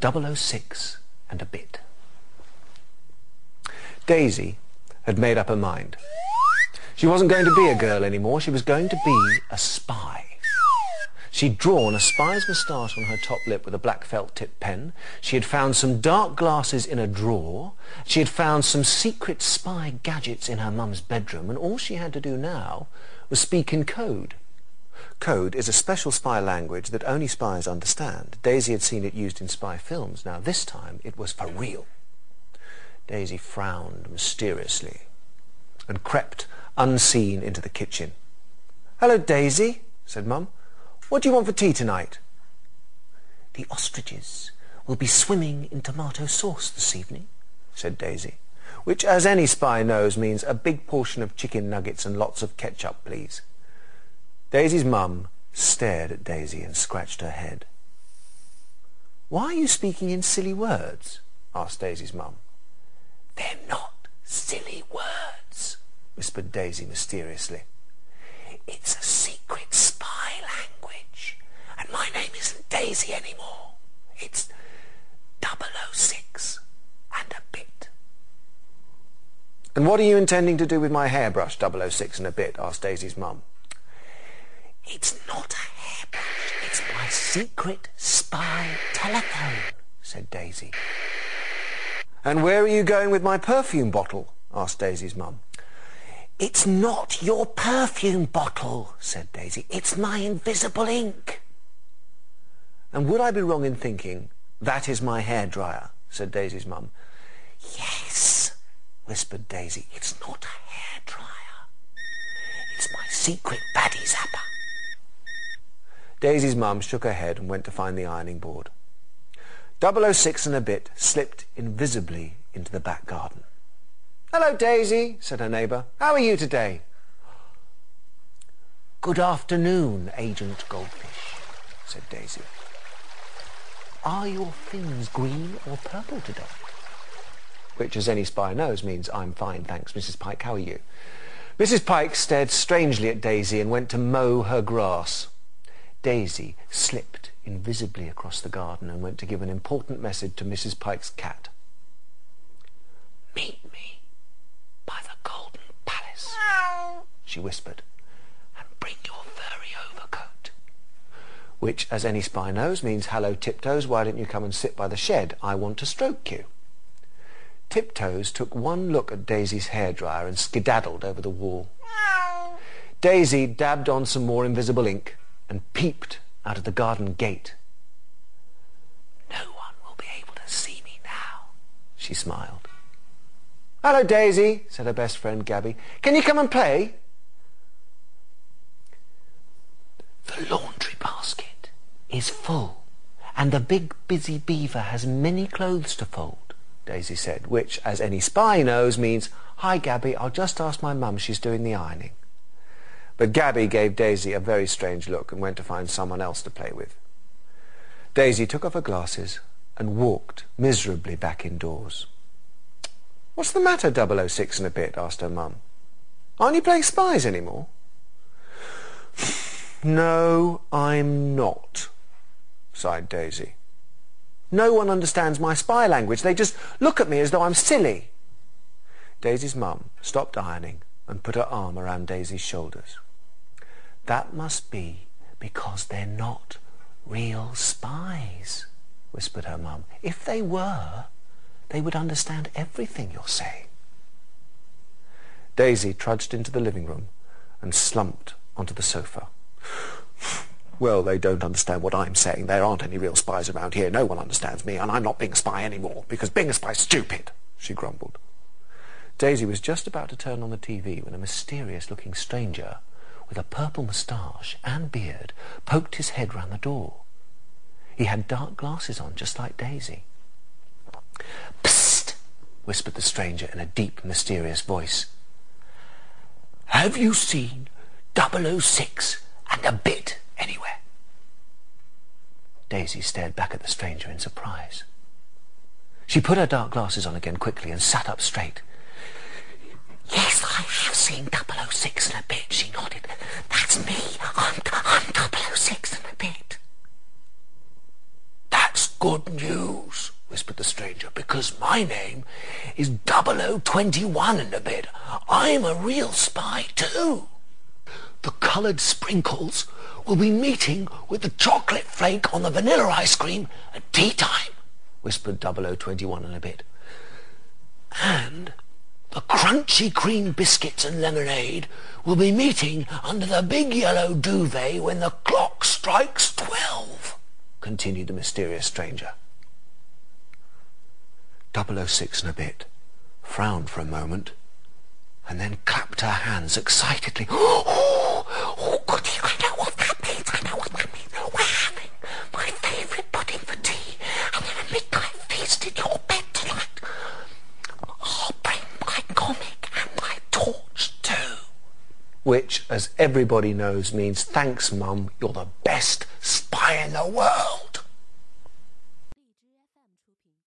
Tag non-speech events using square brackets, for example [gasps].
006 and a bit. Daisy had made up her mind. She wasn't going to be a girl anymore. She was going to be a spy. She'd drawn a spy's moustache on her top lip with a black felt tip pen. She had found some dark glasses in a drawer. She had found some secret spy gadgets in her mum's bedroom. And all she had to do now was speak in code. Code is a special spy language that only spies understand. Daisy had seen it used in spy films. Now this time it was for real. Daisy frowned mysteriously and crept unseen into the kitchen. Hello, Daisy, said Mum. What do you want for tea tonight? The ostriches will be swimming in tomato sauce this evening, said Daisy, which, as any spy knows, means a big portion of chicken nuggets and lots of ketchup, please. Daisy's mum stared at Daisy and scratched her head. Why are you speaking in silly words? asked Daisy's mum. They're not silly words, whispered Daisy mysteriously. It's a secret spy language, and my name isn't Daisy anymore. It's 006 and a bit. And what are you intending to do with my hairbrush, 006 and a bit? asked Daisy's mum. It's not a hairbrush, it's my secret spy telephone, said Daisy. And where are you going with my perfume bottle? asked Daisy's mum. It's not your perfume bottle, said Daisy. It's my invisible ink. And would I be wrong in thinking that is my hairdryer, said Daisy's mum. Yes, whispered Daisy. It's not a hairdryer. It's my secret baddie zapper. Daisy's mum shook her head and went to find the ironing board. 006 and a bit slipped invisibly into the back garden. Hello, Daisy, said her neighbour. How are you today? Good afternoon, Agent Goldfish, said Daisy. Are your fins green or purple today? Which, as any spy knows, means I'm fine, thanks, Mrs. Pike. How are you? Mrs. Pike stared strangely at Daisy and went to mow her grass. Daisy slipped invisibly across the garden and went to give an important message to Mrs. Pike's cat. Meet me by the Golden Palace, she whispered, and bring your furry overcoat. Which, as any spy knows, means, hello, Tiptoes, why don't you come and sit by the shed? I want to stroke you. Tiptoes took one look at Daisy's hairdryer and skedaddled over the wall. Daisy dabbed on some more invisible ink and peeped out of the garden gate. No one will be able to see me now, she smiled. Hello, Daisy, said her best friend Gabby. Can you come and play? The laundry basket is full, and the big busy beaver has many clothes to fold, Daisy said, which, as any spy knows, means, Hi, Gabby, I'll just ask my mum, she's doing the ironing. But Gabby gave Daisy a very strange look and went to find someone else to play with. Daisy took off her glasses and walked miserably back indoors. What's the matter, 006 and a bit? asked her mum. Aren't you playing spies anymore? [sighs] no, I'm not, sighed Daisy. No one understands my spy language. They just look at me as though I'm silly. Daisy's mum stopped ironing and put her arm around Daisy's shoulders. That must be because they're not real spies, whispered her mum. If they were, they would understand everything you're saying. Daisy trudged into the living room and slumped onto the sofa. [sighs] Well, they don't understand what I'm saying. There aren't any real spies around here. No one understands me, and I'm not being a spy anymore, because being a spy's stupid, she grumbled. Daisy was just about to turn on the TV when a mysterious-looking stranger with a purple moustache and beard poked his head round the door. He had dark glasses on, just like Daisy. Psst, whispered the stranger in a deep, mysterious voice. Have you seen 006 and a bit anywhere? Daisy stared back at the stranger in surprise. She put her dark glasses on again quickly and sat up straight. Yes, I have seen 006 and a bit, she nodded. That's me. I'm, I'm 006 and a bit. That's good news, whispered the stranger, because my name is 0021 and a bit. I'm a real spy too. The coloured sprinkles will be meeting with the chocolate flake on the vanilla ice cream at tea time, whispered 0021 and a bit. And the crunchy cream biscuits and lemonade will be meeting under the big yellow duvet when the clock strikes twelve, continued the mysterious stranger. 006 and a bit frowned for a moment and then clapped her hands excitedly. [gasps] Oh, oh, goody, I know what that means. I know what that means. We're having my favourite pudding for tea and then a midnight feast in your bed tonight. I'll bring my comic and my torch too. Which, as everybody knows, means thanks, Mum. You're the best spy in the world.